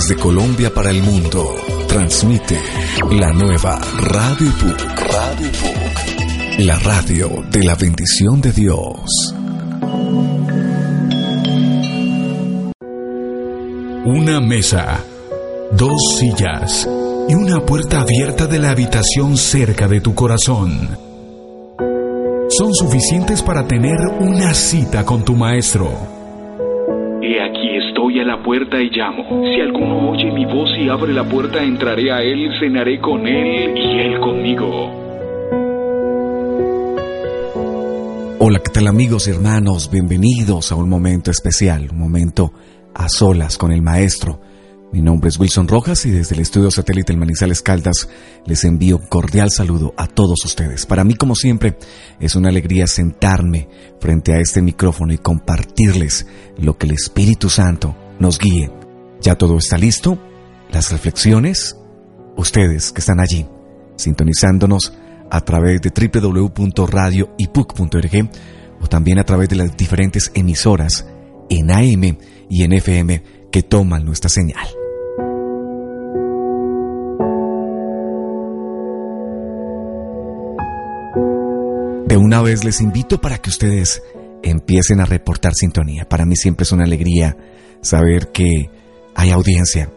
Desde Colombia para el mundo, transmite la nueva Radio PUC. Radio PUC. La radio de la bendición de Dios. Una mesa, dos sillas y una puerta abierta de la habitación cerca de tu corazón son suficientes para tener una cita con tu maestro a la puerta y llamo. Si alguno oye mi voz y abre la puerta, entraré a él, cenaré con él y él conmigo. Hola, ¿qué tal amigos y hermanos? Bienvenidos a un momento especial, un momento a solas con el Maestro. Mi nombre es Wilson Rojas y desde el estudio satélite El Manizales Caldas les envío un cordial saludo a todos ustedes. Para mí, como siempre, es una alegría sentarme frente a este micrófono y compartirles lo que el Espíritu Santo nos guíe. Ya todo está listo, las reflexiones, ustedes que están allí, sintonizándonos a través de www.radioipuc.org o también a través de las diferentes emisoras en AM y en FM que toman nuestra señal. Una vez les invito para que ustedes empiecen a reportar sintonía. Para mí siempre es una alegría saber que hay audiencia,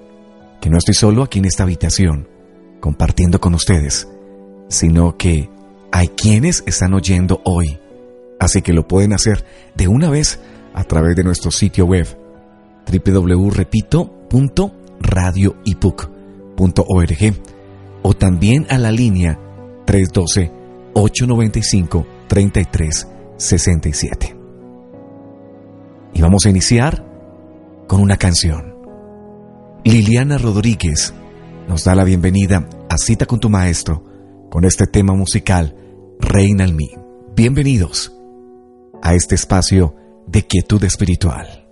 que no estoy solo aquí en esta habitación compartiendo con ustedes, sino que hay quienes están oyendo hoy. Así que lo pueden hacer de una vez a través de nuestro sitio web www.radioipuc.org o también a la línea 312-895-3367. Y vamos a iniciar con una canción. Liliana Rodríguez nos da la bienvenida a Cita con tu Maestro con este tema musical Reina en mí. Bienvenidos a este espacio de quietud espiritual.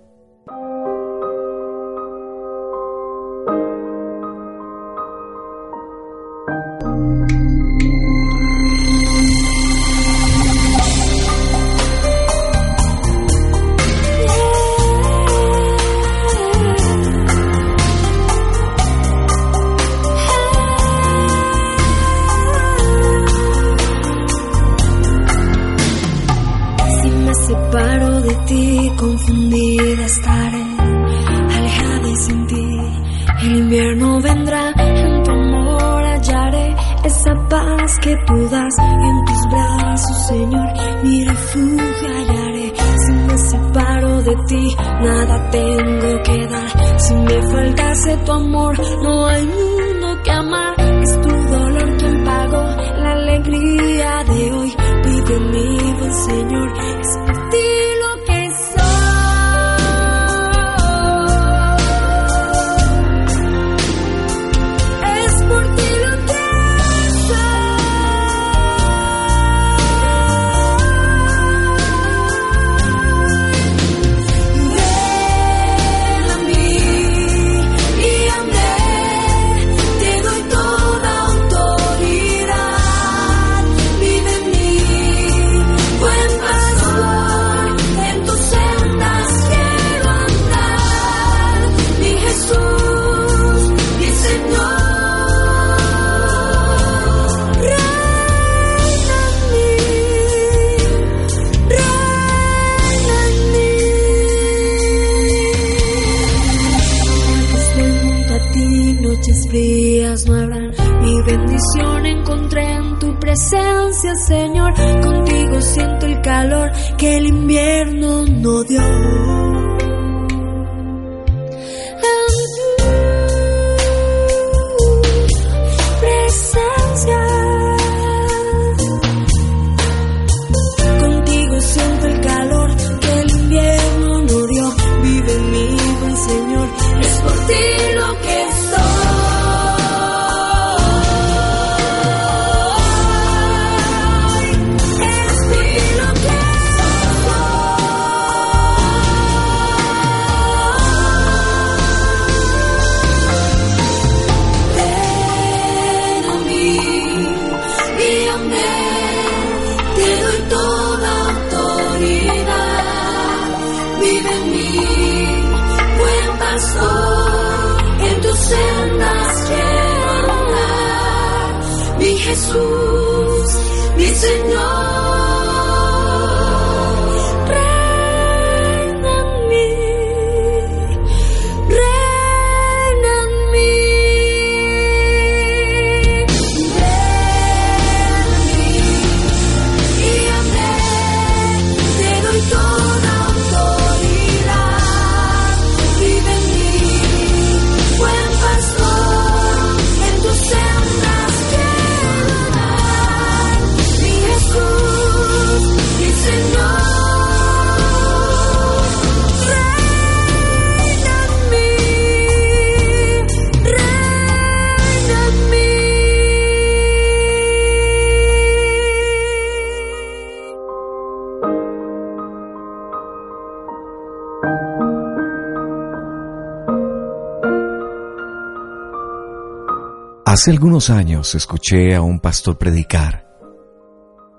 Hace algunos años escuché a un pastor predicar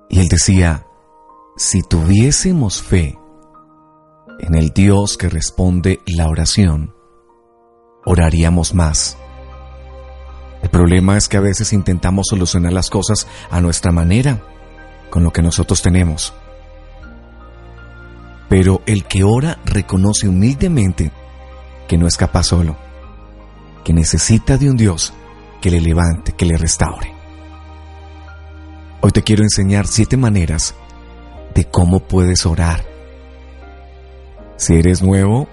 y él decía, si tuviésemos fe en el Dios que responde la oración, oraríamos más. El problema es que a veces intentamos solucionar las cosas a nuestra manera, con lo que nosotros tenemos. Pero el que ora reconoce humildemente que no es capaz solo, que necesita de un Dios que le levante, que le restaure. Hoy te quiero enseñar siete maneras de cómo puedes orar. Si eres nuevo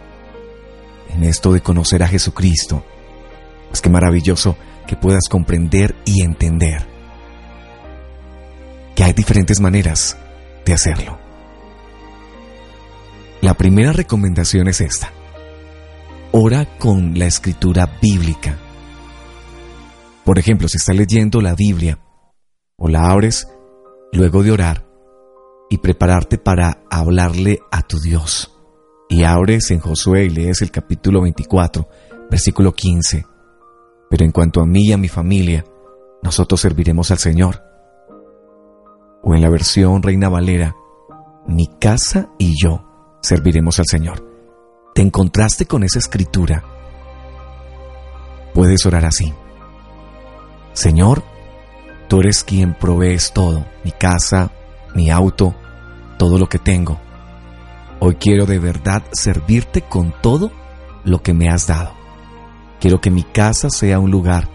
en esto de conocer a Jesucristo, pues qué maravilloso que puedas comprender y entender que hay diferentes maneras de hacerlo. La primera recomendación es esta. Ora con la escritura bíblica. Por ejemplo, si estás leyendo la Biblia o la abres luego de orar y prepararte para hablarle a tu Dios. Y abres en Josué y lees el capítulo 24, versículo 15. Pero en cuanto a mí y a mi familia, nosotros serviremos al Señor. O en la versión Reina Valera, mi casa y yo serviremos al Señor. ¿Te encontraste con esa escritura? Puedes orar así. Señor, tú eres quien provees todo, mi casa, mi auto, todo lo que tengo. Hoy quiero de verdad servirte con todo lo que me has dado. Quiero que mi casa sea un lugar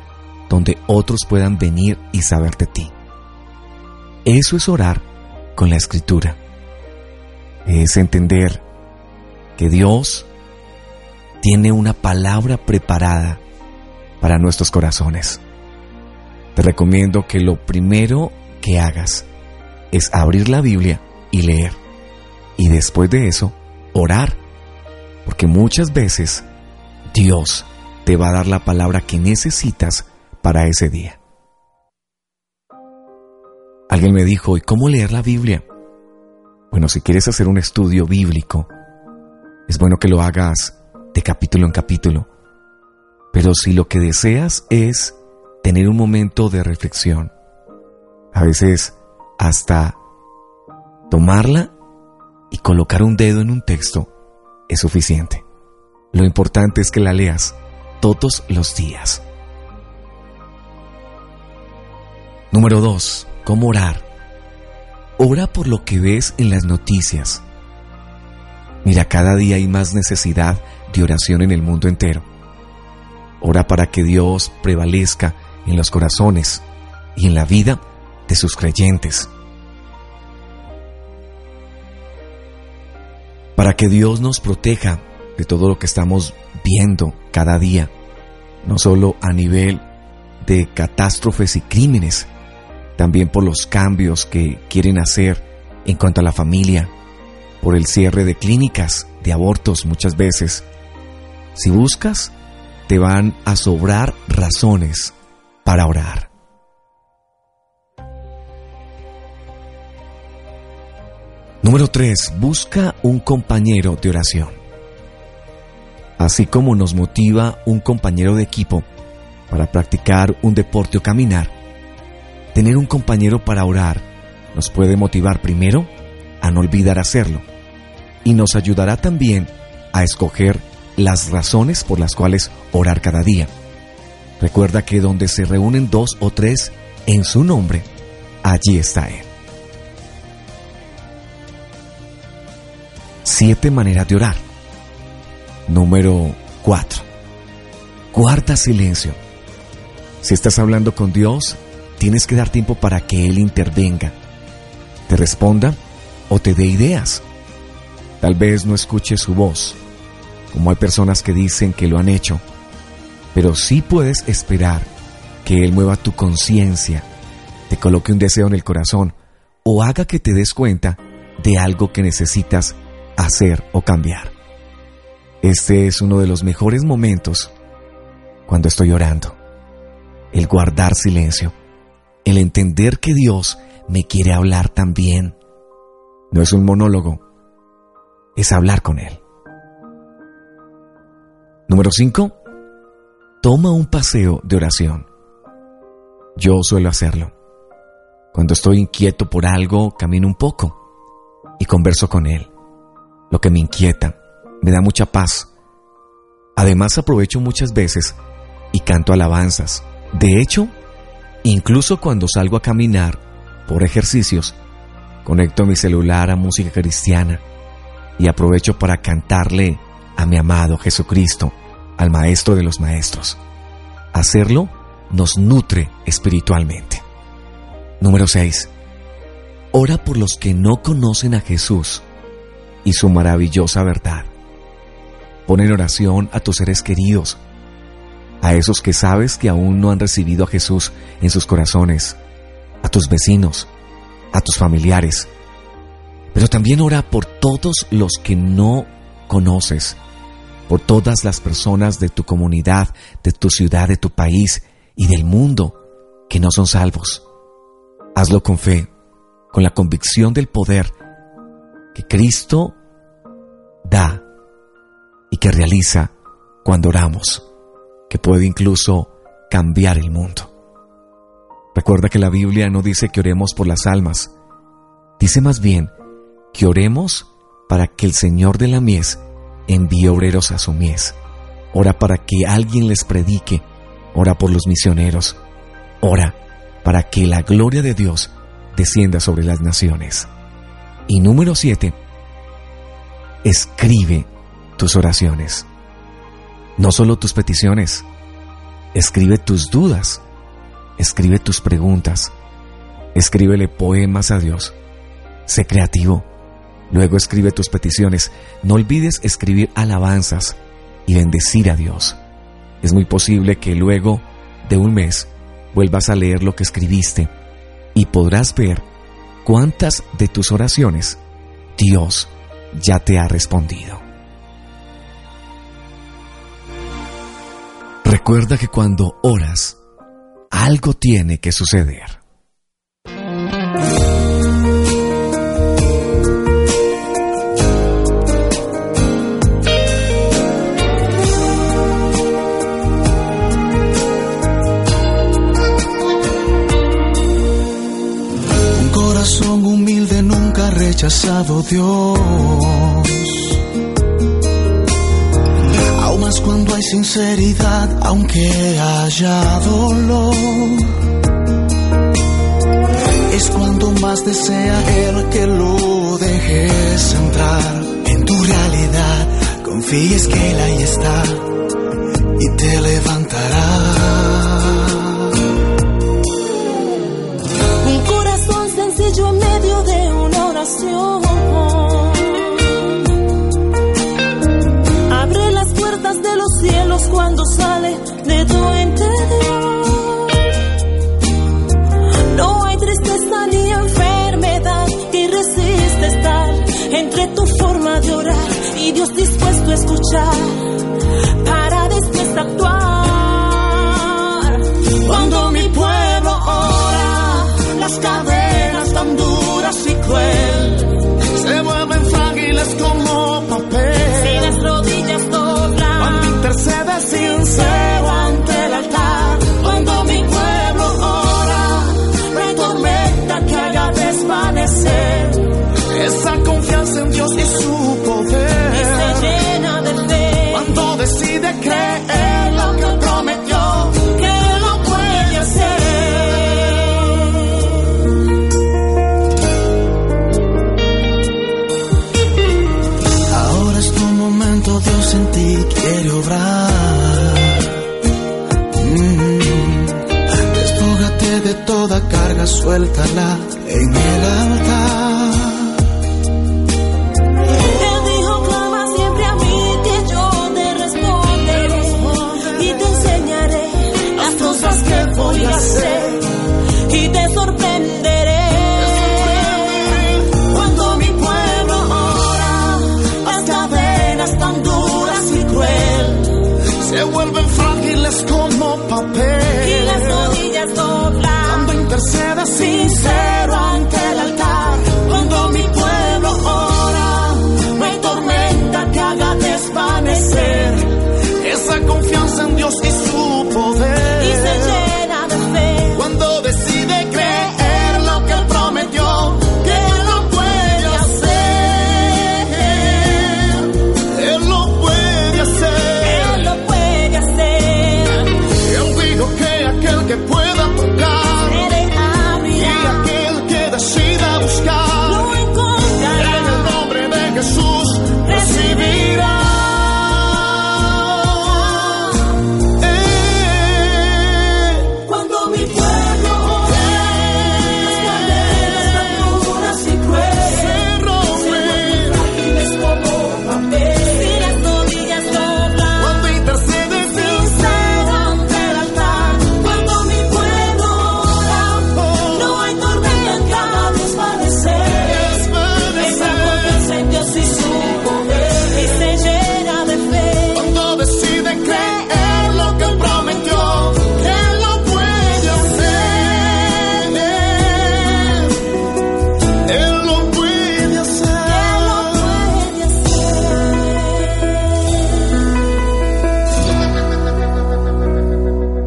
donde otros puedan venir y saber de ti. Eso es orar con la escritura. Es entender que Dios tiene una palabra preparada para nuestros corazones. Te recomiendo que lo primero que hagas es abrir la Biblia y leer. Y después de eso, orar. Porque muchas veces Dios te va a dar la palabra que necesitas para ese día. Alguien me dijo, ¿y cómo leer la Biblia? Bueno, si quieres hacer un estudio bíblico, es bueno que lo hagas de capítulo en capítulo. Pero si lo que deseas es tener un momento de reflexión, a veces hasta tomarla y colocar un dedo en un texto es suficiente. Lo importante es que la leas todos los días. Número 2. ¿Cómo orar? Ora por lo que ves en las noticias. Mira, cada día hay más necesidad de oración en el mundo entero. Ora para que Dios prevalezca en los corazones y en la vida de sus creyentes. Para que Dios nos proteja de todo lo que estamos viendo cada día, no solo a nivel de catástrofes y crímenes, también por los cambios que quieren hacer en cuanto a la familia, por el cierre de clínicas de abortos muchas veces. Si buscas, te van a sobrar razones para orar. Número 3. Busca un compañero de oración. Así como nos motiva un compañero de equipo para practicar un deporte o caminar, tener un compañero para orar nos puede motivar primero a no olvidar hacerlo y nos ayudará también a escoger las razones por las cuales orar cada día. Recuerda que donde se reúnen dos o tres en su nombre, allí está Él. Siete maneras de orar. Número 4. Guarda silencio. Si estás hablando con Dios, tienes que dar tiempo para que Él intervenga, te responda o te dé ideas. Tal vez no escuches su voz, como hay personas que dicen que lo han hecho, pero sí puedes esperar que Él mueva tu conciencia, te coloque un deseo en el corazón o haga que te des cuenta de algo que necesitas hacer o cambiar. Este es uno de los mejores momentos cuando estoy orando. El guardar silencio. El entender que Dios me quiere hablar también. No es un monólogo, es hablar con Él. Número 5. Toma un paseo de oración. Yo suelo hacerlo. Cuando estoy inquieto por algo, camino un poco y converso con Él. Lo que me inquieta me da mucha paz. Además aprovecho muchas veces y canto alabanzas. De hecho, incluso cuando salgo a caminar por ejercicios, conecto mi celular a música cristiana y aprovecho para cantarle a mi amado Jesucristo, al Maestro de los Maestros. Hacerlo nos nutre espiritualmente. Número 6. Ora por los que no conocen a Jesús y su maravillosa verdad. Pon en oración a tus seres queridos, a esos que sabes que aún no han recibido a Jesús en sus corazones, a tus vecinos, a tus familiares. Pero también ora por todos los que no conoces, por todas las personas de tu comunidad, de tu ciudad, de tu país y del mundo que no son salvos. Hazlo con fe, con la convicción del poder que Cristo da y que realiza cuando oramos, que puede incluso cambiar el mundo. Recuerda que la Biblia no dice que oremos por las almas, dice más bien que oremos para que el Señor de la mies envíe obreros a su mies. Ora para que alguien les predique, ora por los misioneros, ora para que la gloria de Dios descienda sobre las naciones. Y número siete, escribe tus oraciones. No solo tus peticiones, escribe tus dudas, escribe tus preguntas, escríbele poemas a Dios. Sé creativo. Luego escribe tus peticiones. No olvides escribir alabanzas y bendecir a Dios. Es muy posible que luego de un mes vuelvas a leer lo que escribiste y podrás ver cuántas de tus oraciones Dios ya te ha respondido. Recuerda que cuando oras, algo tiene que suceder. Rechazado Dios. Aún más cuando hay sinceridad, aunque haya dolor. Es cuando más desea Él que lo dejes entrar en tu realidad. Confíes que Él ahí está y te levantará. Un corazón sencillo en Abre las puertas de los cielos cuando sale de tu interior. No hay tristeza ni enfermedad que resiste estar entre tu forma de orar y Dios dispuesto a escuchar para después actuar. Cuando mi pueblo ora, las cadenas tan duras y cruel presença.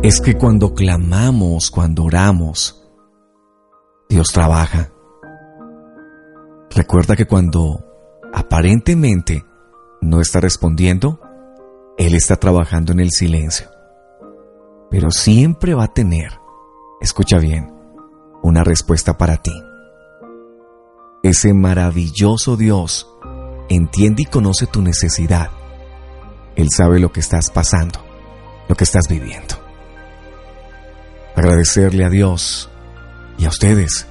Es que cuando clamamos, cuando oramos, Dios trabaja. Recuerda que cuando aparentemente no está respondiendo, Él está trabajando en el silencio. Pero siempre va a tener, escucha bien, una respuesta para ti. Ese maravilloso Dios entiende y conoce tu necesidad. Él sabe lo que estás pasando, lo que estás viviendo. Agradecerle a Dios y a ustedes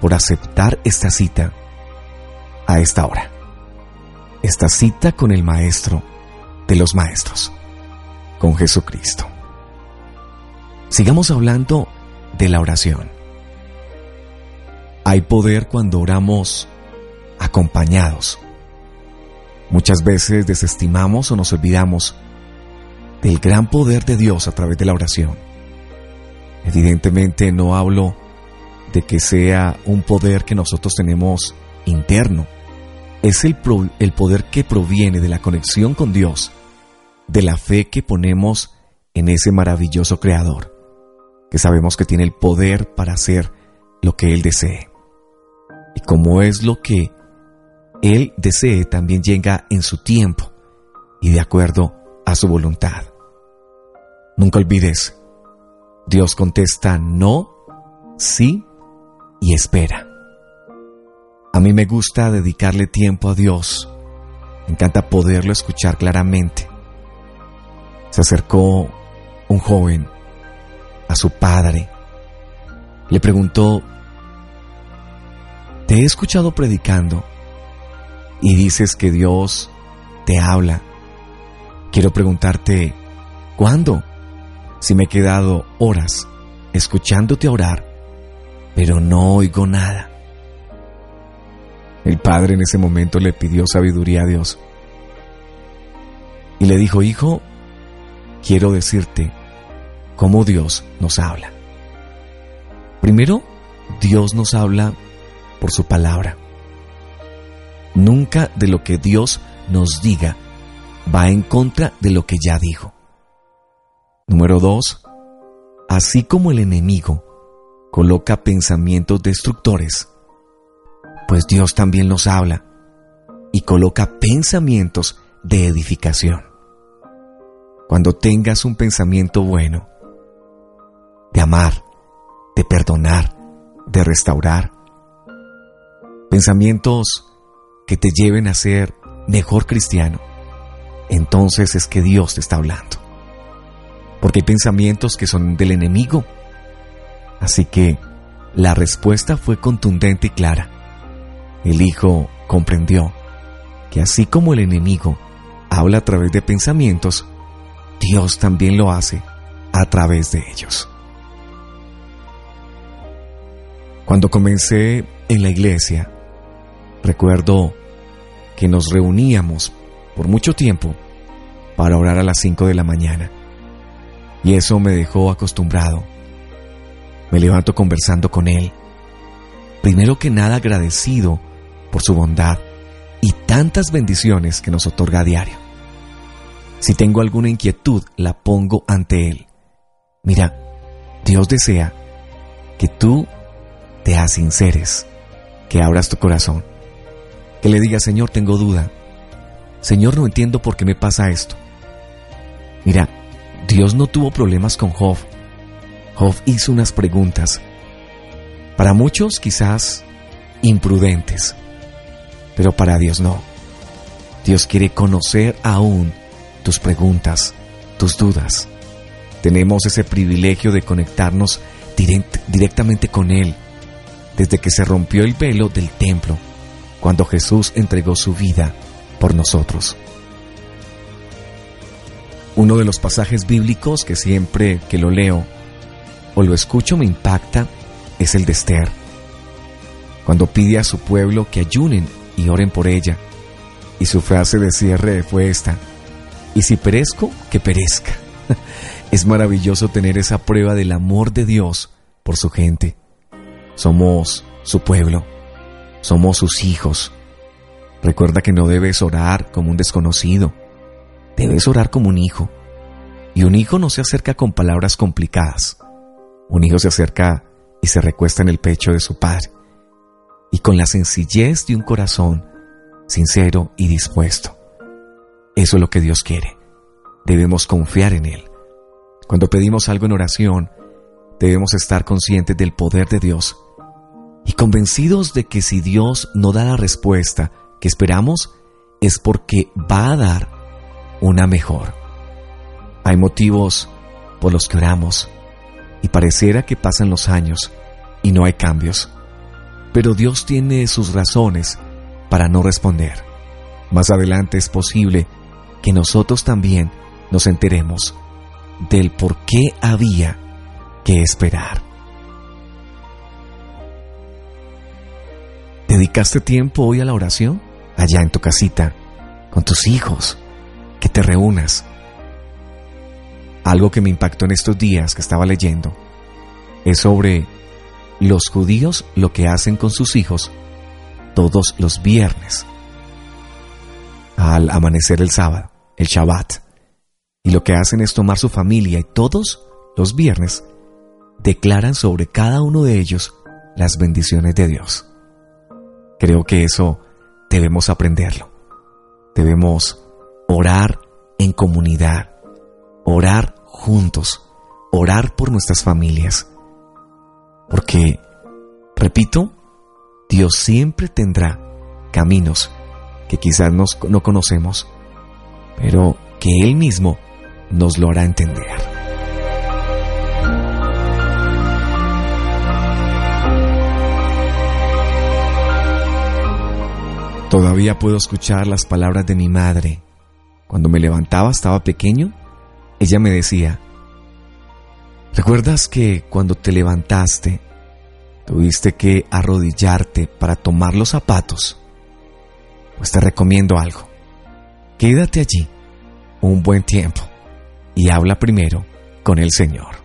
por aceptar esta cita a esta hora. Esta cita con el Maestro de los Maestros, con Jesucristo. Sigamos hablando de la oración. Hay poder cuando oramos acompañados. Muchas veces desestimamos o nos olvidamos del gran poder de Dios a través de la oración. Evidentemente no hablo de que sea un poder que nosotros tenemos interno. Es el, el poder que proviene de la conexión con Dios, de la fe que ponemos en ese maravilloso Creador, que sabemos que tiene el poder para hacer lo que Él desee y como es lo que Él desee, también llega en su tiempo y de acuerdo a su voluntad. Nunca olvides, Dios contesta no, sí y espera. A mí me gusta dedicarle tiempo a Dios. Me encanta poderlo escuchar claramente. Se acercó un joven a su padre. Le preguntó te he escuchado predicando y dices que Dios te habla. Quiero preguntarte, ¿cuándo? Si me he quedado horas escuchándote orar, pero no oigo nada. El padre en ese momento le pidió sabiduría a Dios y le dijo, hijo, quiero decirte cómo Dios nos habla. Primero, Dios nos habla por su palabra. Nunca de lo que Dios nos diga va en contra de lo que ya dijo. Número dos, así como el enemigo coloca pensamientos destructores, pues Dios también nos habla y coloca pensamientos de edificación. Cuando tengas un pensamiento bueno, de amar, de perdonar, de restaurar, pensamientos que te lleven a ser mejor cristiano, entonces es que Dios te está hablando. Porque hay pensamientos que son del enemigo. Así que la respuesta fue contundente y clara. El hijo comprendió que así como el enemigo habla a través de pensamientos, Dios también lo hace a través de ellos. Cuando comencé en la iglesia, Recuerdo que nos reuníamos por mucho tiempo para orar a las 5 de la mañana. Y eso me dejó acostumbrado. Me levanto conversando con él. Primero que nada agradecido por su bondad y tantas bendiciones que nos otorga a diario. Si tengo alguna inquietud, la pongo ante él. Mira, Dios desea que tú te asinceres, que abras tu corazón que le diga, Señor, tengo duda. Señor, no entiendo por qué me pasa esto. Mira, Dios no tuvo problemas con Job. Job hizo unas preguntas. Para muchos quizás imprudentes, pero para Dios no. Dios quiere conocer aún tus preguntas, tus dudas. Tenemos ese privilegio de conectarnos directamente con Él desde que se rompió el velo del templo cuando Jesús entregó su vida por nosotros. Uno de los pasajes bíblicos que siempre que lo leo o lo escucho me impacta es el de Esther, cuando pide a su pueblo que ayunen y oren por ella. Y su frase de cierre fue esta, y si perezco, que perezca. es maravilloso tener esa prueba del amor de Dios por su gente. Somos su pueblo somos sus hijos. Recuerda que no debes orar como un desconocido. Debes orar como un hijo. Y un hijo no se acerca con palabras complicadas. Un hijo se acerca y se recuesta en el pecho de su padre. Y con la sencillez de un corazón sincero y dispuesto. Eso es lo que Dios quiere. Debemos confiar en Él. Cuando pedimos algo en oración, debemos estar conscientes del poder de Dios y convencidos de que si Dios no da la respuesta que esperamos, es porque va a dar una mejor. Hay motivos por los que oramos y pareciera que pasan los años y no hay cambios, pero Dios tiene sus razones para no responder. Más adelante es posible que nosotros también nos enteremos del por qué había que esperar. ¿Dedicaste tiempo hoy a la oración? Allá en tu casita, con tus hijos, que te reúnas. Algo que me impactó en estos días que estaba leyendo es sobre los judíos lo que hacen con sus hijos todos los viernes al amanecer el sábado, el Shabbat. Y lo que hacen es tomar su familia y todos los viernes declaran sobre cada uno de ellos las bendiciones de Dios. Creo que eso debemos aprenderlo. Debemos orar en comunidad, orar juntos, orar por nuestras familias. Porque, repito, Dios siempre tendrá caminos que quizás no conocemos, pero que Él mismo nos lo hará entender. Todavía puedo escuchar las palabras de mi madre. Cuando me levantaba, estaba pequeño, ella me decía, ¿recuerdas que cuando te levantaste tuviste que arrodillarte para tomar los zapatos, pues te recomiendo algo. Quédate allí un buen tiempo y habla primero con el Señor.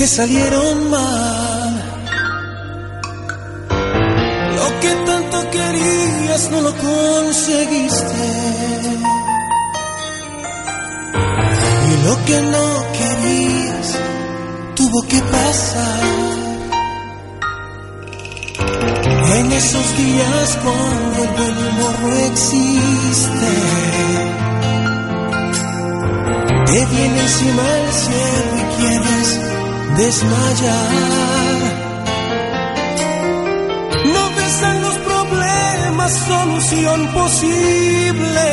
Te salieron mal. Lo que tanto querías no lo conseguiste. Y lo que no querías tuvo que pasar. En esos días cuando el buen humor no existe, te viene encima el cielo y quieres desmayar. No ves en los problemas solución posible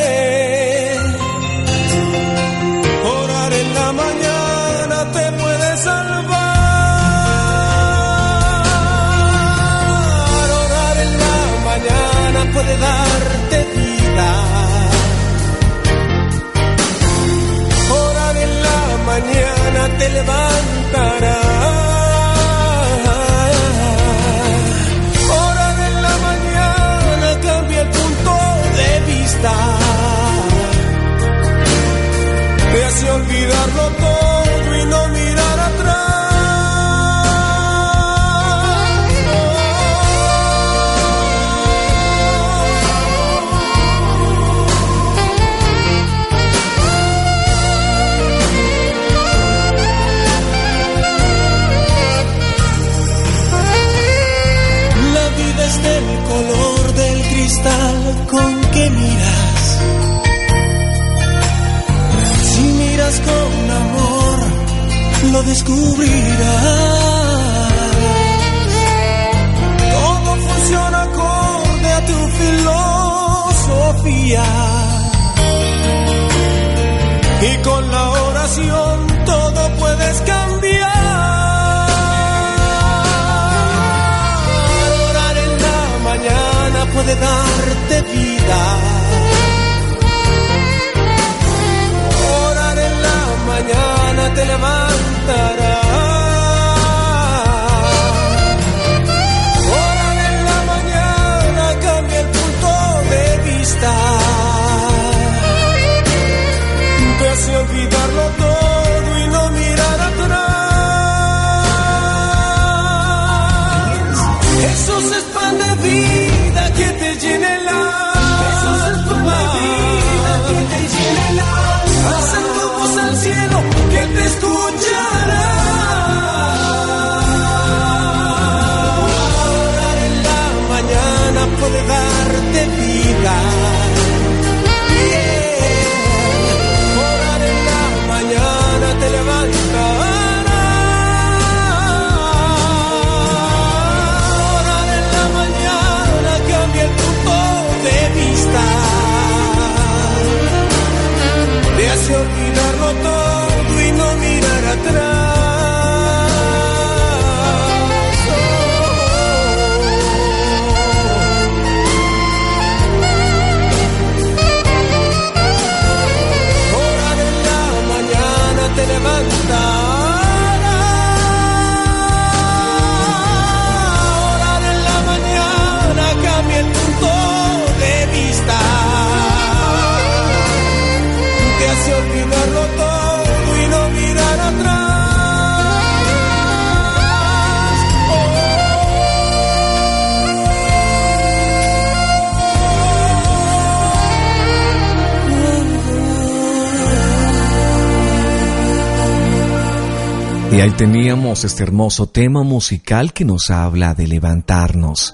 Y ahí teníamos este hermoso tema musical que nos habla de levantarnos,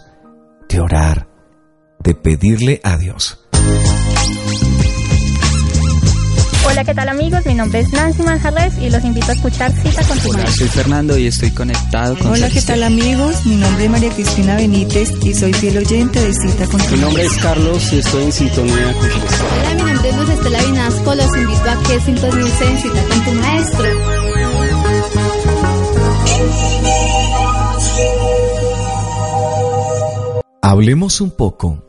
de orar, de pedirle a Dios. Hola, ¿qué tal amigos? Mi nombre es Nancy Manjarres y los invito a escuchar Cita con tu Hola, soy Fernando y estoy conectado con Hola, ¿qué tal amigos? Mi nombre es María Cristina Benítez y soy fiel oyente de Cita con tu Mi nombre es Carlos y estoy en sintonía con. Hola, mi nombre es Luz Estela Vinasco. Los invito a que sintonicen Cita con tu maestro. Hablemos un poco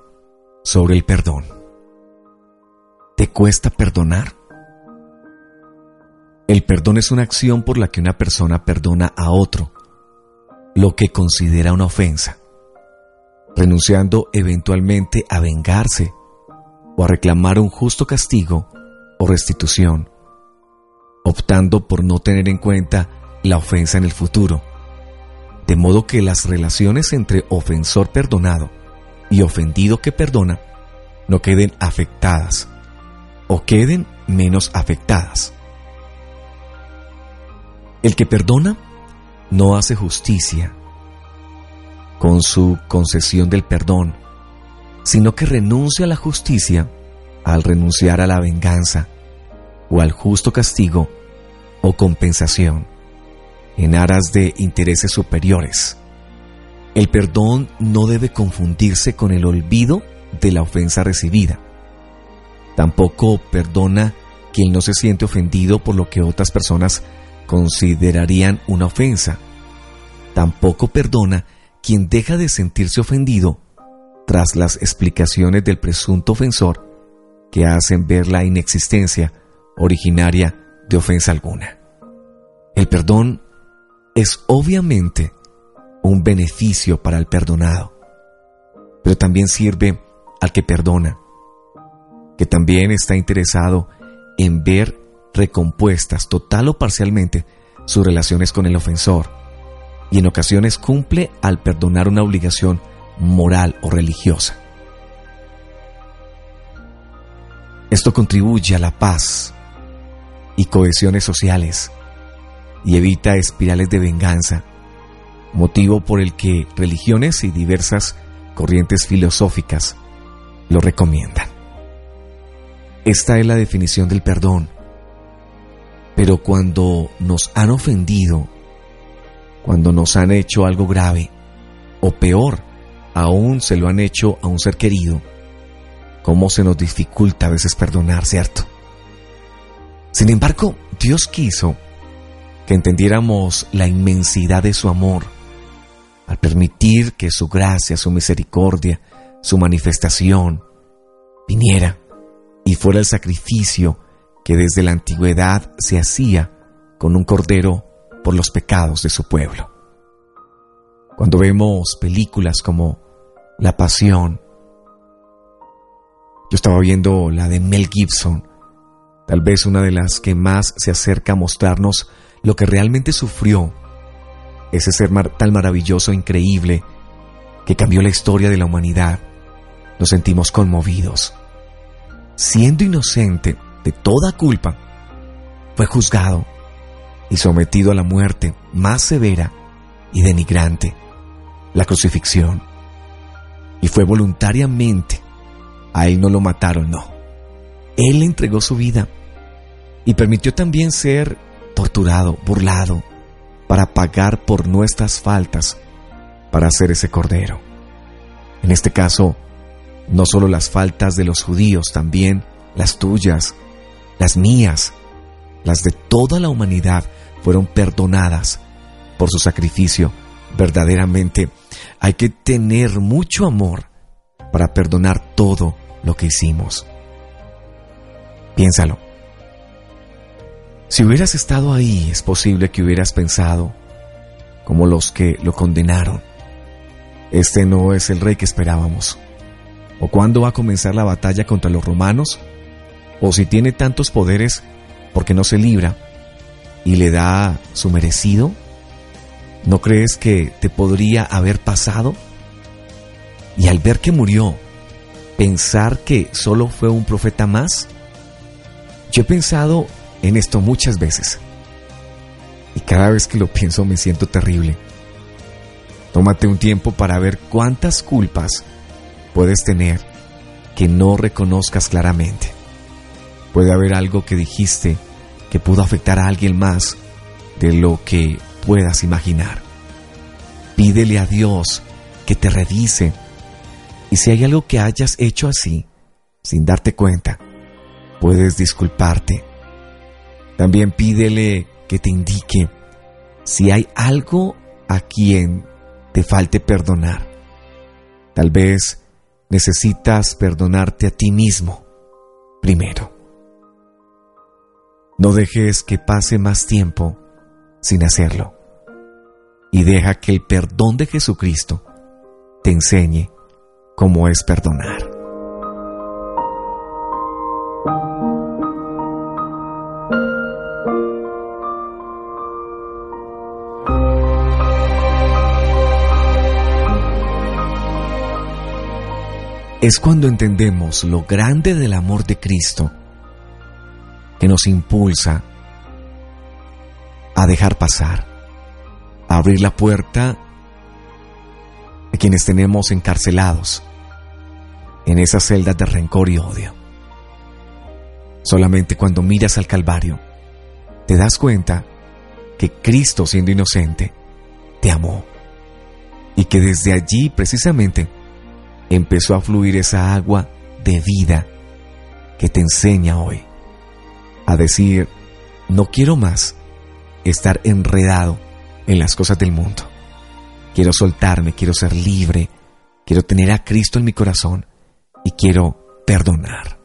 sobre el perdón. ¿Te cuesta perdonar? El perdón es una acción por la que una persona perdona a otro lo que considera una ofensa, renunciando eventualmente a vengarse o a reclamar un justo castigo o restitución, optando por no tener en cuenta la ofensa en el futuro, de modo que las relaciones entre ofensor perdonado y ofendido que perdona no queden afectadas o queden menos afectadas. El que perdona no hace justicia con su concesión del perdón, sino que renuncia a la justicia al renunciar a la venganza o al justo castigo o compensación en aras de intereses superiores. El perdón no debe confundirse con el olvido de la ofensa recibida. Tampoco perdona quien no se siente ofendido por lo que otras personas considerarían una ofensa. Tampoco perdona quien deja de sentirse ofendido tras las explicaciones del presunto ofensor que hacen ver la inexistencia originaria de ofensa alguna. El perdón es obviamente un beneficio para el perdonado, pero también sirve al que perdona, que también está interesado en ver recompuestas total o parcialmente sus relaciones con el ofensor y en ocasiones cumple al perdonar una obligación moral o religiosa. Esto contribuye a la paz y cohesiones sociales y evita espirales de venganza, motivo por el que religiones y diversas corrientes filosóficas lo recomiendan. Esta es la definición del perdón. Pero cuando nos han ofendido, cuando nos han hecho algo grave, o peor, aún se lo han hecho a un ser querido, cómo se nos dificulta a veces perdonar, ¿cierto? Sin embargo, Dios quiso que entendiéramos la inmensidad de su amor al permitir que su gracia, su misericordia, su manifestación viniera y fuera el sacrificio que desde la antigüedad se hacía con un cordero por los pecados de su pueblo. Cuando vemos películas como La Pasión, yo estaba viendo la de Mel Gibson, tal vez una de las que más se acerca a mostrarnos lo que realmente sufrió ese ser mar tan maravilloso, increíble, que cambió la historia de la humanidad, nos sentimos conmovidos. Siendo inocente de toda culpa, fue juzgado y sometido a la muerte más severa y denigrante, la crucifixión. Y fue voluntariamente. A él no lo mataron, no. Él entregó su vida y permitió también ser torturado, burlado, para pagar por nuestras faltas, para hacer ese cordero. En este caso, no solo las faltas de los judíos, también las tuyas, las mías, las de toda la humanidad fueron perdonadas por su sacrificio. Verdaderamente hay que tener mucho amor para perdonar todo lo que hicimos. Piénsalo. Si hubieras estado ahí, es posible que hubieras pensado, como los que lo condenaron, este no es el rey que esperábamos. ¿O cuándo va a comenzar la batalla contra los romanos? ¿O si tiene tantos poderes, porque no se libra y le da su merecido? ¿No crees que te podría haber pasado? Y al ver que murió, pensar que solo fue un profeta más? Yo he pensado en esto muchas veces. Y cada vez que lo pienso me siento terrible. Tómate un tiempo para ver cuántas culpas puedes tener que no reconozcas claramente. Puede haber algo que dijiste que pudo afectar a alguien más de lo que puedas imaginar. Pídele a Dios que te revise y si hay algo que hayas hecho así, sin darte cuenta, puedes disculparte. También pídele que te indique si hay algo a quien te falte perdonar. Tal vez necesitas perdonarte a ti mismo primero. No dejes que pase más tiempo sin hacerlo y deja que el perdón de Jesucristo te enseñe cómo es perdonar. Es cuando entendemos lo grande del amor de Cristo que nos impulsa a dejar pasar, a abrir la puerta a quienes tenemos encarcelados en esas celdas de rencor y odio. Solamente cuando miras al Calvario te das cuenta que Cristo siendo inocente te amó y que desde allí precisamente empezó a fluir esa agua de vida que te enseña hoy a decir, no quiero más estar enredado en las cosas del mundo. Quiero soltarme, quiero ser libre, quiero tener a Cristo en mi corazón y quiero perdonar.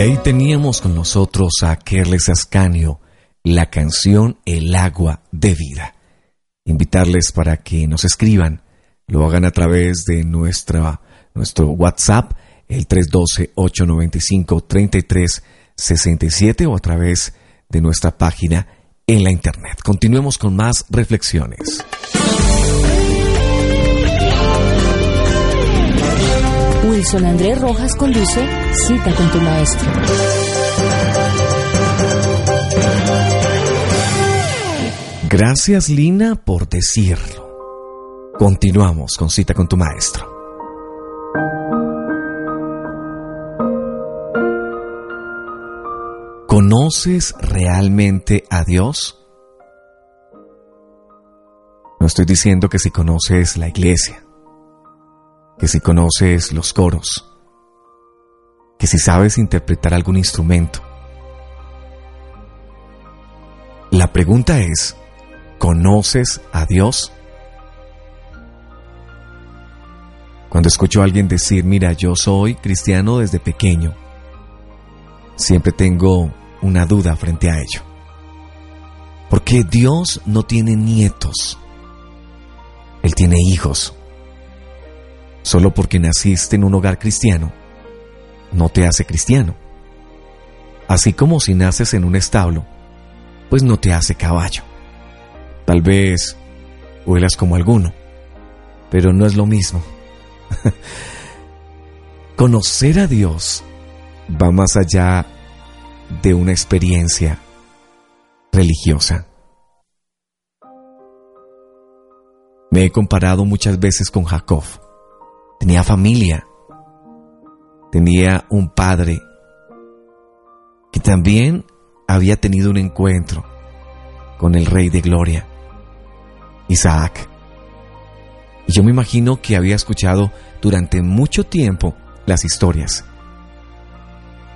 Y ahí teníamos con nosotros a Kerles Ascanio, la canción El agua de vida. Invitarles para que nos escriban, lo hagan a través de nuestra, nuestro WhatsApp, el 312-895-3367 o a través de nuestra página en la internet. Continuemos con más reflexiones. Wilson Andrés Rojas conduce Cita con tu maestro. Gracias Lina por decirlo. Continuamos con Cita con tu maestro. ¿Conoces realmente a Dios? No estoy diciendo que si conoces la iglesia, que si conoces los coros, que si sabes interpretar algún instrumento. La pregunta es, ¿conoces a Dios? Cuando escucho a alguien decir, mira, yo soy cristiano desde pequeño, siempre tengo una duda frente a ello. Porque Dios no tiene nietos, Él tiene hijos. Solo porque naciste en un hogar cristiano, no te hace cristiano. Así como si naces en un establo, pues no te hace caballo. Tal vez huelas como alguno, pero no es lo mismo. Conocer a Dios va más allá de una experiencia religiosa. Me he comparado muchas veces con Jacob. Tenía familia. Tenía un padre que también había tenido un encuentro con el Rey de Gloria, Isaac. Y yo me imagino que había escuchado durante mucho tiempo las historias.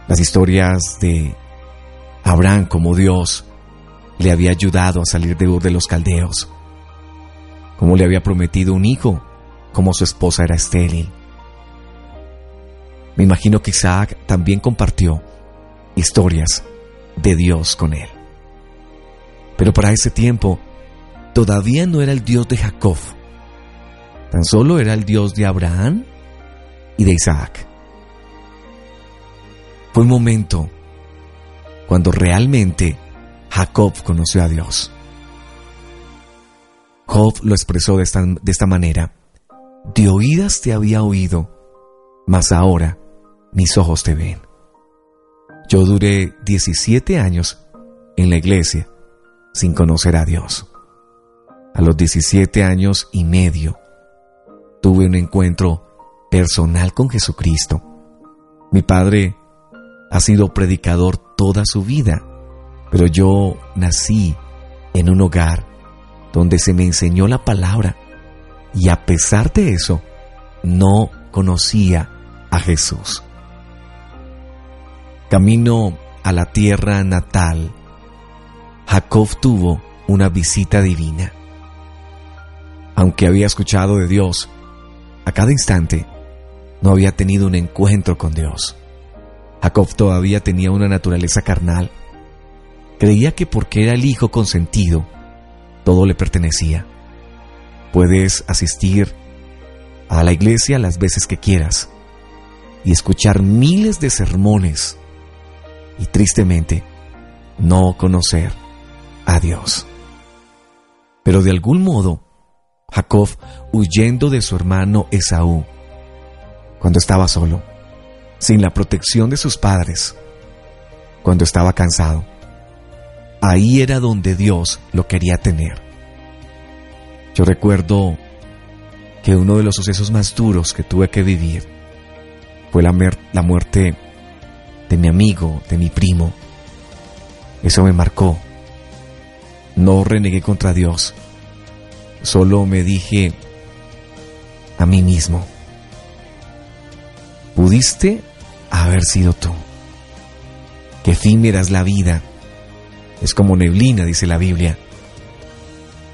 Las historias de Abraham como Dios le había ayudado a salir de Ur de los Caldeos, como le había prometido un hijo, como su esposa era estéril. Me imagino que Isaac también compartió historias de Dios con él. Pero para ese tiempo todavía no era el Dios de Jacob, tan solo era el Dios de Abraham y de Isaac. Fue un momento cuando realmente Jacob conoció a Dios. Job lo expresó de esta, de esta manera. De oídas te había oído, mas ahora mis ojos te ven. Yo duré 17 años en la iglesia sin conocer a Dios. A los 17 años y medio tuve un encuentro personal con Jesucristo. Mi padre ha sido predicador toda su vida, pero yo nací en un hogar donde se me enseñó la palabra y a pesar de eso no conocía a Jesús. Camino a la tierra natal, Jacob tuvo una visita divina. Aunque había escuchado de Dios, a cada instante no había tenido un encuentro con Dios. Jacob todavía tenía una naturaleza carnal. Creía que porque era el hijo consentido, todo le pertenecía. Puedes asistir a la iglesia las veces que quieras y escuchar miles de sermones y tristemente no conocer a Dios. Pero de algún modo, Jacob, huyendo de su hermano Esaú, cuando estaba solo, sin la protección de sus padres, cuando estaba cansado, ahí era donde Dios lo quería tener. Yo recuerdo que uno de los sucesos más duros que tuve que vivir fue la, muerte de mi amigo, de mi primo. Eso me marcó. No renegué contra Dios. Solo me dije a mí mismo, pudiste haber sido tú. Que efímera es la vida. Es como neblina, dice la Biblia.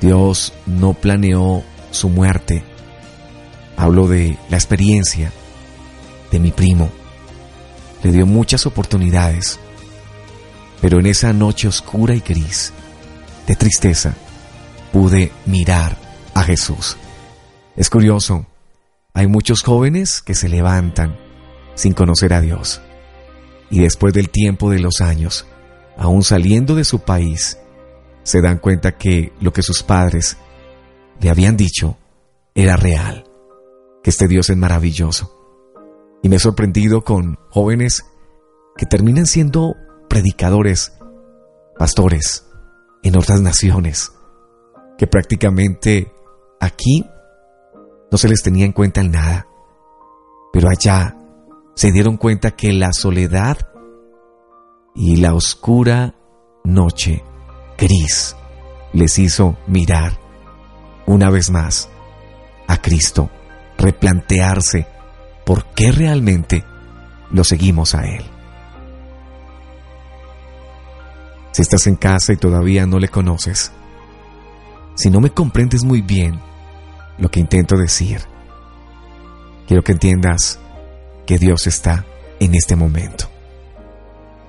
Dios no planeó su muerte. Hablo de la experiencia de mi primo. le dio muchas oportunidades, pero en esa noche oscura y gris, de tristeza, pude mirar a Jesús. Es curioso, hay muchos jóvenes que se levantan sin conocer a Dios y después del tiempo de los años, aún saliendo de su país, se dan cuenta que lo que sus padres le habían dicho era real, que este Dios es maravilloso. Y me he sorprendido con jóvenes que terminan siendo predicadores, pastores en otras naciones, que prácticamente aquí no se les tenía en cuenta en nada, pero allá se dieron cuenta que la soledad y la oscura noche gris les hizo mirar una vez más a Cristo, replantearse por qué realmente lo seguimos a Él. Si estás en casa y todavía no le conoces, si no me comprendes muy bien lo que intento decir, quiero que entiendas que Dios está en este momento,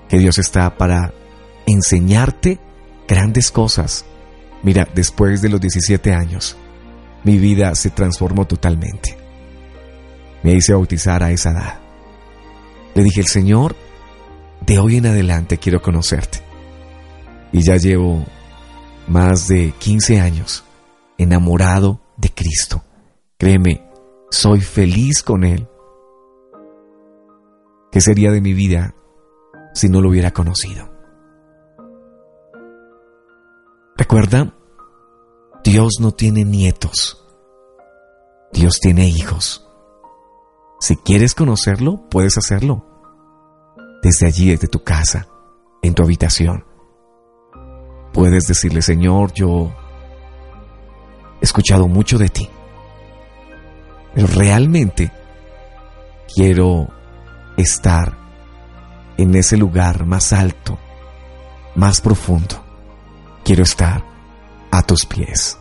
que Dios está para enseñarte grandes cosas. Mira, después de los 17 años, mi vida se transformó totalmente. Me hice bautizar a esa edad. Le dije, el Señor, de hoy en adelante quiero conocerte y ya llevo más de 15 años enamorado de Cristo. Créeme, soy feliz con Él. ¿Qué sería de mi vida si no lo hubiera conocido? Recuerda, Dios no tiene nietos, Dios tiene hijos. Si quieres conocerlo, puedes hacerlo. Desde allí, desde tu casa, en tu habitación. Puedes decirle, Señor, yo he escuchado mucho de ti, pero realmente quiero estar en ese lugar más alto, más profundo. Quiero estar a tus pies.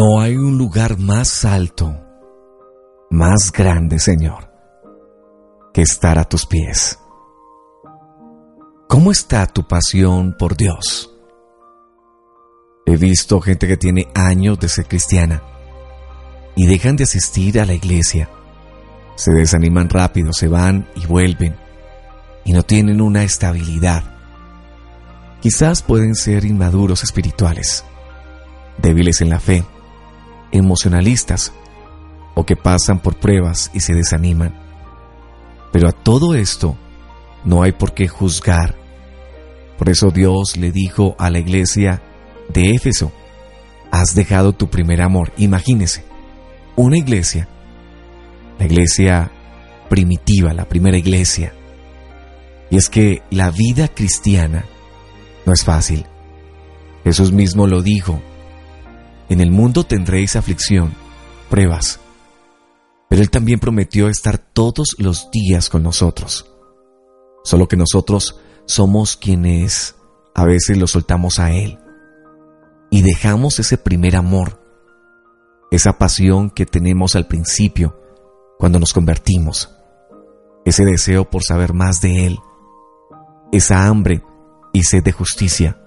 No hay un lugar más alto, más grande, Señor, que estar a tus pies. ¿Cómo está tu pasión por Dios? He visto gente que tiene años de ser cristiana y dejan de asistir a la iglesia. Se desaniman rápido, se van y vuelven y no tienen una estabilidad. Quizás pueden ser inmaduros espirituales, débiles en la fe, emocionalistas o que pasan por pruebas y se desaniman. Pero a todo esto no hay por qué juzgar. Por eso Dios le dijo a la iglesia de Éfeso, has dejado tu primer amor. Imagínese, una iglesia, la iglesia primitiva, la primera iglesia. Y es que la vida cristiana no es fácil. Jesús mismo lo dijo, en el mundo tendréis aflicción, pruebas, pero Él también prometió estar todos los días con nosotros. Solo que nosotros somos quienes a veces lo soltamos a Él y dejamos ese primer amor, esa pasión que tenemos al principio cuando nos convertimos, ese deseo por saber más de Él, esa hambre y sed de justicia,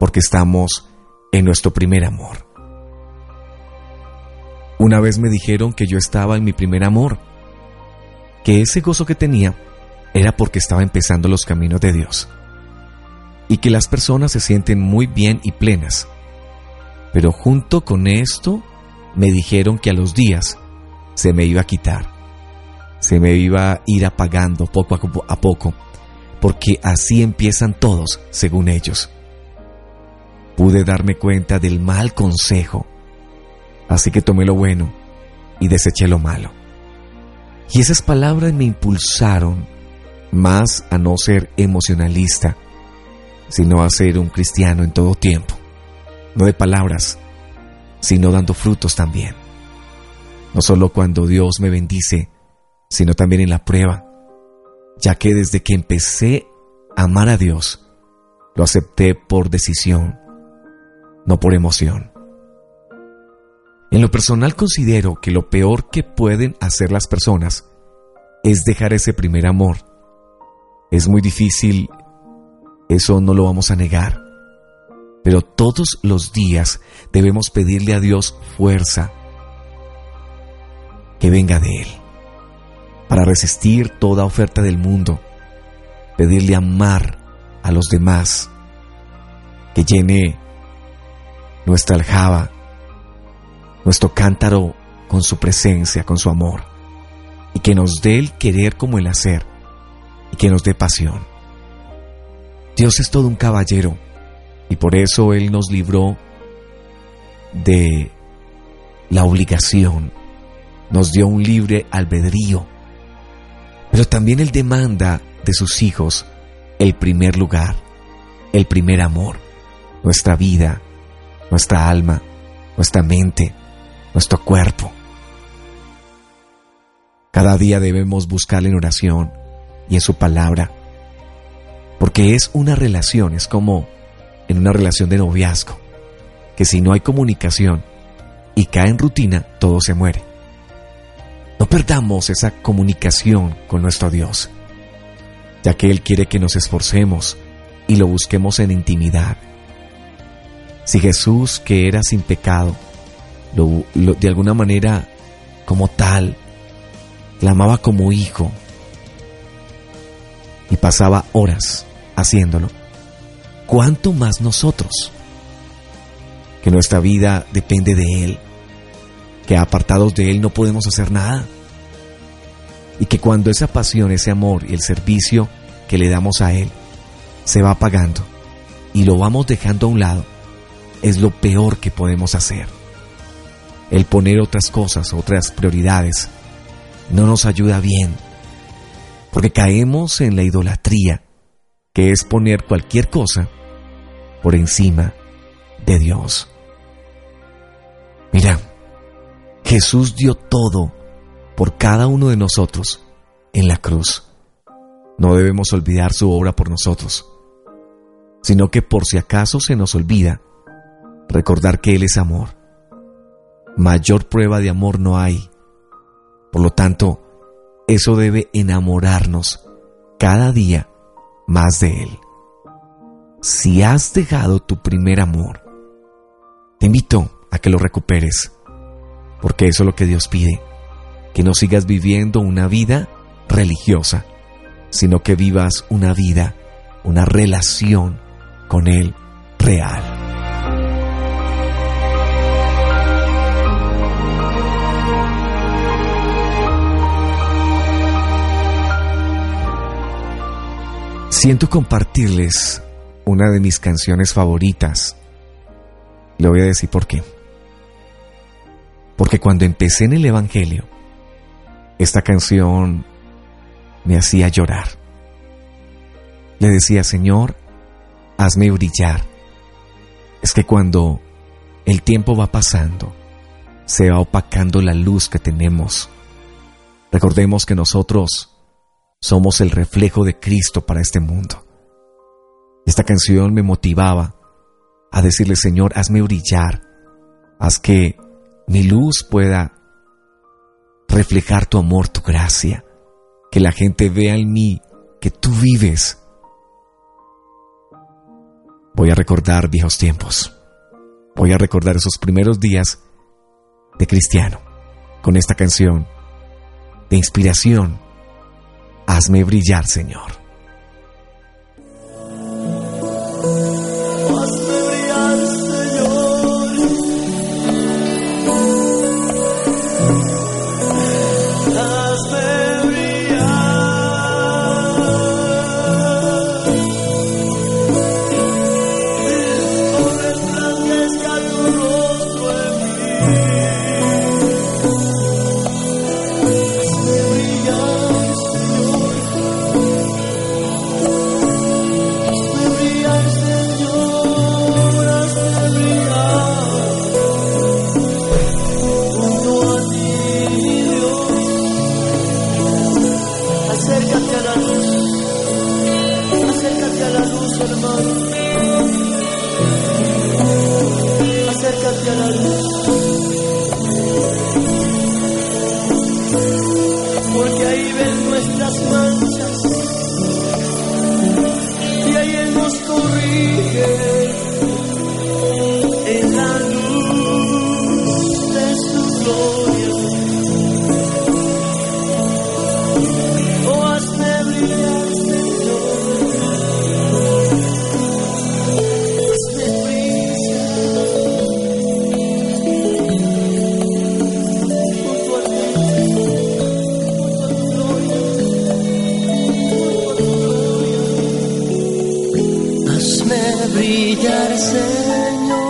porque estamos en nuestro primer amor. Una vez me dijeron que yo estaba en mi primer amor, que ese gozo que tenía era porque estaba empezando los caminos de Dios, y que las personas se sienten muy bien y plenas. Pero junto con esto me dijeron que a los días se me iba a quitar, se me iba a ir apagando poco a poco, porque así empiezan todos, según ellos. Pude darme cuenta del mal consejo Así que tomé lo bueno y deseché lo malo. Y esas palabras me impulsaron más a no ser emocionalista, sino a ser un cristiano en todo tiempo. No de palabras, sino dando frutos también. No solo cuando Dios me bendice, sino también en la prueba, ya que desde que empecé a amar a Dios, lo acepté por decisión, no por emoción. En lo personal considero que lo peor que pueden hacer las personas es dejar ese primer amor. Es muy difícil, eso no lo vamos a negar, pero todos los días debemos pedirle a Dios fuerza que venga de Él para resistir toda oferta del mundo, pedirle amar a los demás, que llene nuestra aljaba nuestro cántaro con su presencia, con su amor, y que nos dé el querer como el hacer, y que nos dé pasión. Dios es todo un caballero, y por eso Él nos libró de la obligación, nos dio un libre albedrío, pero también Él demanda de sus hijos el primer lugar, el primer amor, nuestra vida, nuestra alma, nuestra mente, nuestro cuerpo. Cada día debemos buscarle en oración y en su palabra, porque es una relación, es como en una relación de noviazgo, que si no hay comunicación y cae en rutina, todo se muere. No perdamos esa comunicación con nuestro Dios, ya que Él quiere que nos esforcemos y lo busquemos en intimidad. Si Jesús, que era sin pecado, de alguna manera como tal, clamaba como hijo y pasaba horas haciéndolo. ¿Cuánto más nosotros? Que nuestra vida depende de Él, que apartados de Él no podemos hacer nada. Y que cuando esa pasión, ese amor y el servicio que le damos a Él se va apagando y lo vamos dejando a un lado, es lo peor que podemos hacer el poner otras cosas, otras prioridades, no nos ayuda bien, Porque caemos en la idolatría, que es poner cualquier cosa por encima de Dios. Mira, Jesús dio todo por cada uno de nosotros en la cruz. No debemos olvidar su obra por nosotros, sino que por si acaso se nos olvida, recordar que Él es amor. Mayor prueba de amor no hay. Por lo tanto, eso debe enamorarnos cada día más de Él. Si has dejado tu primer amor, te invito a que lo recuperes, porque eso es lo que Dios pide, que no sigas viviendo una vida religiosa, sino que vivas una vida, una relación con Él real. Siento compartirles una de mis canciones favoritas. Le voy a decir por qué. Porque cuando empecé en el Evangelio, esta canción me hacía llorar. Le decía, Señor, hazme brillar. Es que cuando el tiempo va pasando, se va opacando la luz que tenemos. Recordemos que nosotros somos el reflejo de Cristo para este mundo. Esta canción me motivaba a decirle, Señor, hazme brillar, haz que mi luz pueda reflejar tu amor, tu gracia, que la gente vea en mí que tú vives. Voy a recordar viejos tiempos. Voy a recordar esos primeros días de cristiano con esta canción de inspiración. Hazme brillar, Señor. brillar, Señor,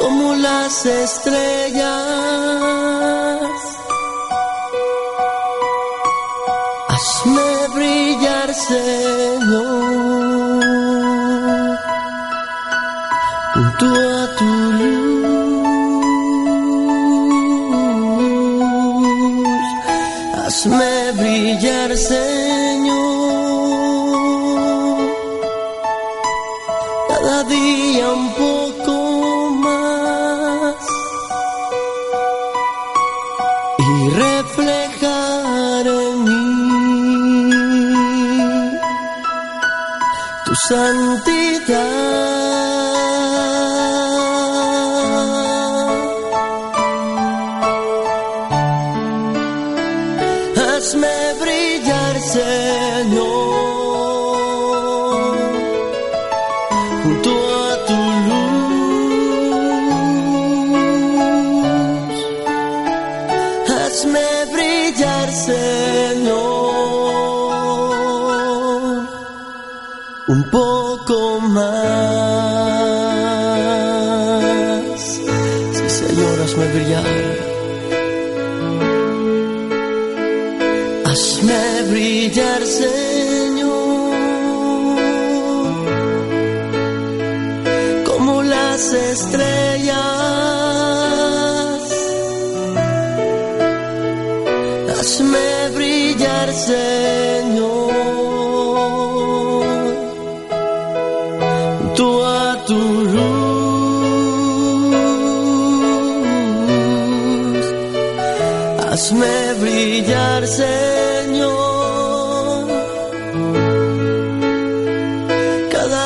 como las estrellas. santidad.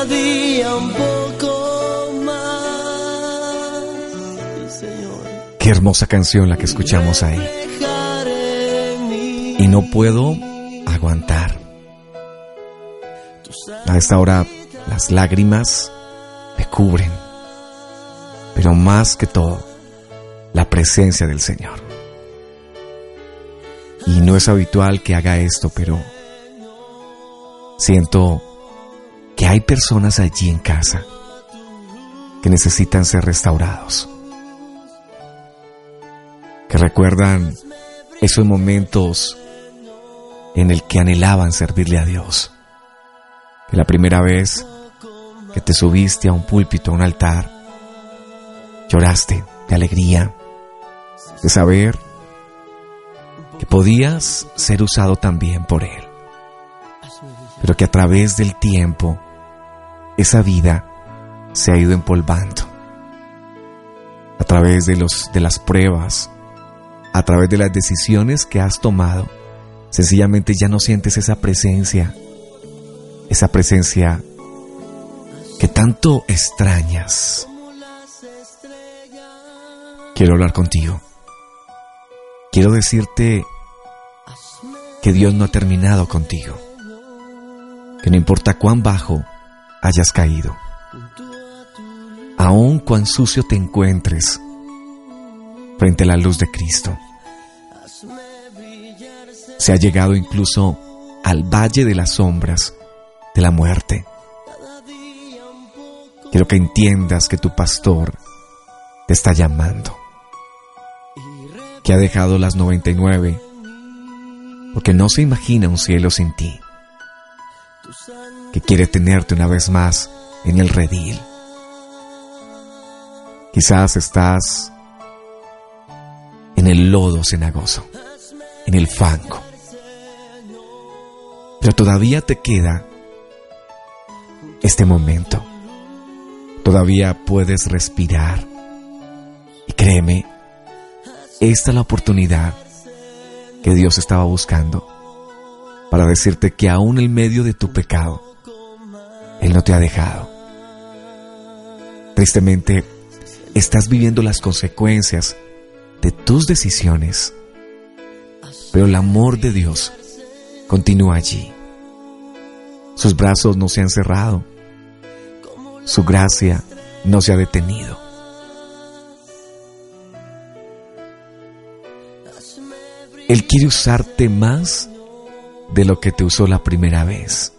Día un poco más. Sí, Señor. Qué hermosa canción la que escuchamos ahí. Y no puedo aguantar. A esta hora las lágrimas me cubren. Pero más que todo, la presencia del Señor. Y no es habitual que haga esto, pero siento que hay personas allí en casa que necesitan ser restaurados. Que recuerdan esos momentos en el que anhelaban servirle a Dios. Que la primera vez que te subiste a un púlpito, a un altar, lloraste de alegría, de saber que podías ser usado también por Él. Pero que a través del tiempo, esa vida se ha ido empolvando. A través de, los, de las pruebas, a través de las decisiones que has tomado, sencillamente ya no sientes esa presencia, esa presencia que tanto extrañas. Quiero hablar contigo. Quiero decirte que Dios no ha terminado contigo. Que no importa cuán bajo hayas caído, aun cuán sucio te encuentres frente a la luz de Cristo. Se ha llegado incluso al valle de las sombras de la muerte. Quiero que entiendas que tu pastor te está llamando, que ha dejado las 99, porque no se imagina un cielo sin ti, que quiere tenerte una vez más en el redil. Quizás estás en el lodo cenagoso, en el fango, pero todavía te queda este momento. Todavía puedes respirar. Y créeme, esta es la oportunidad que Dios estaba buscando para decirte que aún en medio de tu pecado, Él no te ha dejado. Tristemente, estás viviendo las consecuencias de tus decisiones, pero el amor de Dios continúa allí. Sus brazos no se han cerrado. Su gracia no se ha detenido. Él quiere usarte más de lo que te usó la primera vez.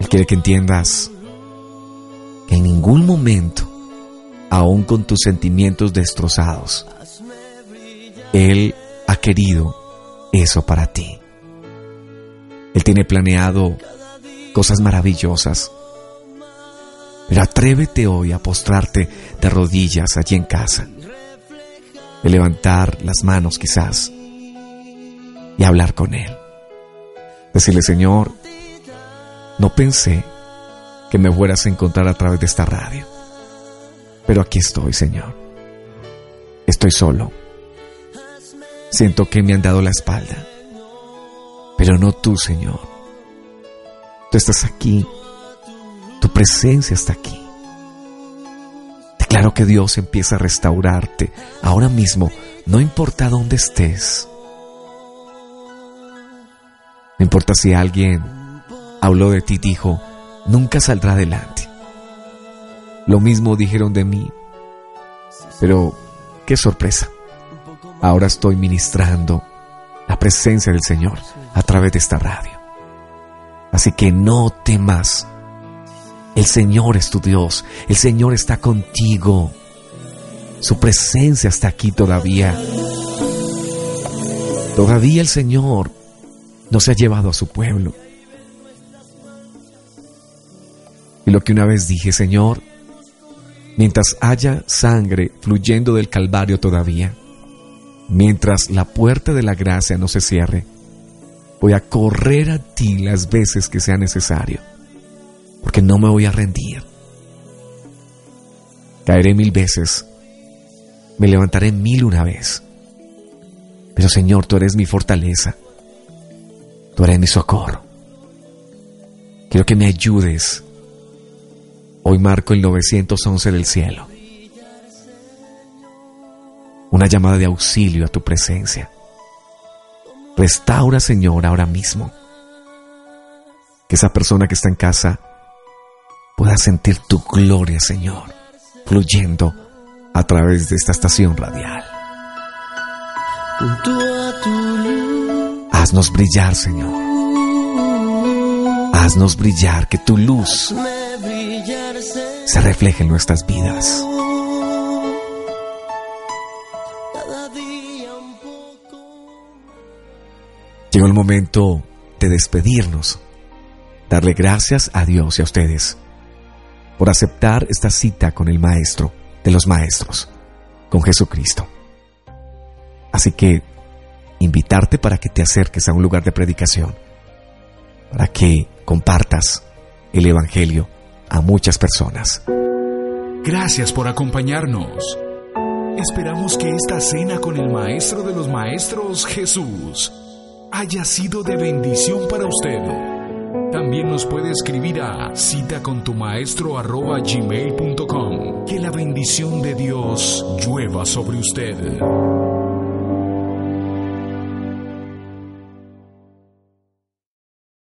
Él quiere que entiendas que en ningún momento, aun con tus sentimientos destrozados, Él ha querido eso para ti. Él tiene planeado cosas maravillosas. Pero atrévete hoy a postrarte de rodillas allí en casa, de levantar las manos quizás y hablar con Él. Decirle, Señor, no pensé que me fueras a encontrar a través de esta radio, pero aquí estoy, Señor. Estoy solo. Siento que me han dado la espalda, pero no tú, Señor. Tú estás aquí tu presencia está aquí. Declaro que Dios empieza a restaurarte ahora mismo, no importa dónde estés. No importa si alguien habló de ti dijo, nunca saldrá adelante. Lo mismo dijeron de mí. Pero, qué sorpresa. Ahora estoy ministrando la presencia del Señor a través de esta radio. Así que no temas el Señor es tu Dios, el Señor está contigo. Su presencia está aquí todavía. Todavía el Señor no se ha llevado a su pueblo. Y lo que una vez dije, Señor, mientras haya sangre fluyendo del Calvario todavía, mientras la puerta de la gracia no se cierre, voy a correr a ti las veces que sea necesario, porque no me voy a rendir. Caeré mil veces, me levantaré mil una vez, pero Señor, tú eres mi fortaleza, tú eres mi socorro. Quiero que me ayudes. Hoy marco el 911 del cielo. Una llamada de auxilio a tu presencia. Restaura, Señor, ahora mismo. Que esa persona que está en casa pueda sentir tu gloria, Señor, fluyendo a través de esta estación radial. Haznos brillar, Señor. Haznos brillar, que tu luz se refleje en nuestras vidas. Llegó el momento de despedirnos, darle gracias a Dios y a ustedes por aceptar esta cita con el Maestro de los Maestros, con Jesucristo. Así que invitarte para que te acerques a un lugar de predicación, para que compartas el Evangelio a muchas personas. Gracias por acompañarnos. Esperamos que esta cena con el Maestro de los Maestros, Jesús, haya sido de bendición para usted. También nos puede escribir a cita con tu maestro Que la bendición de Dios llueva sobre usted.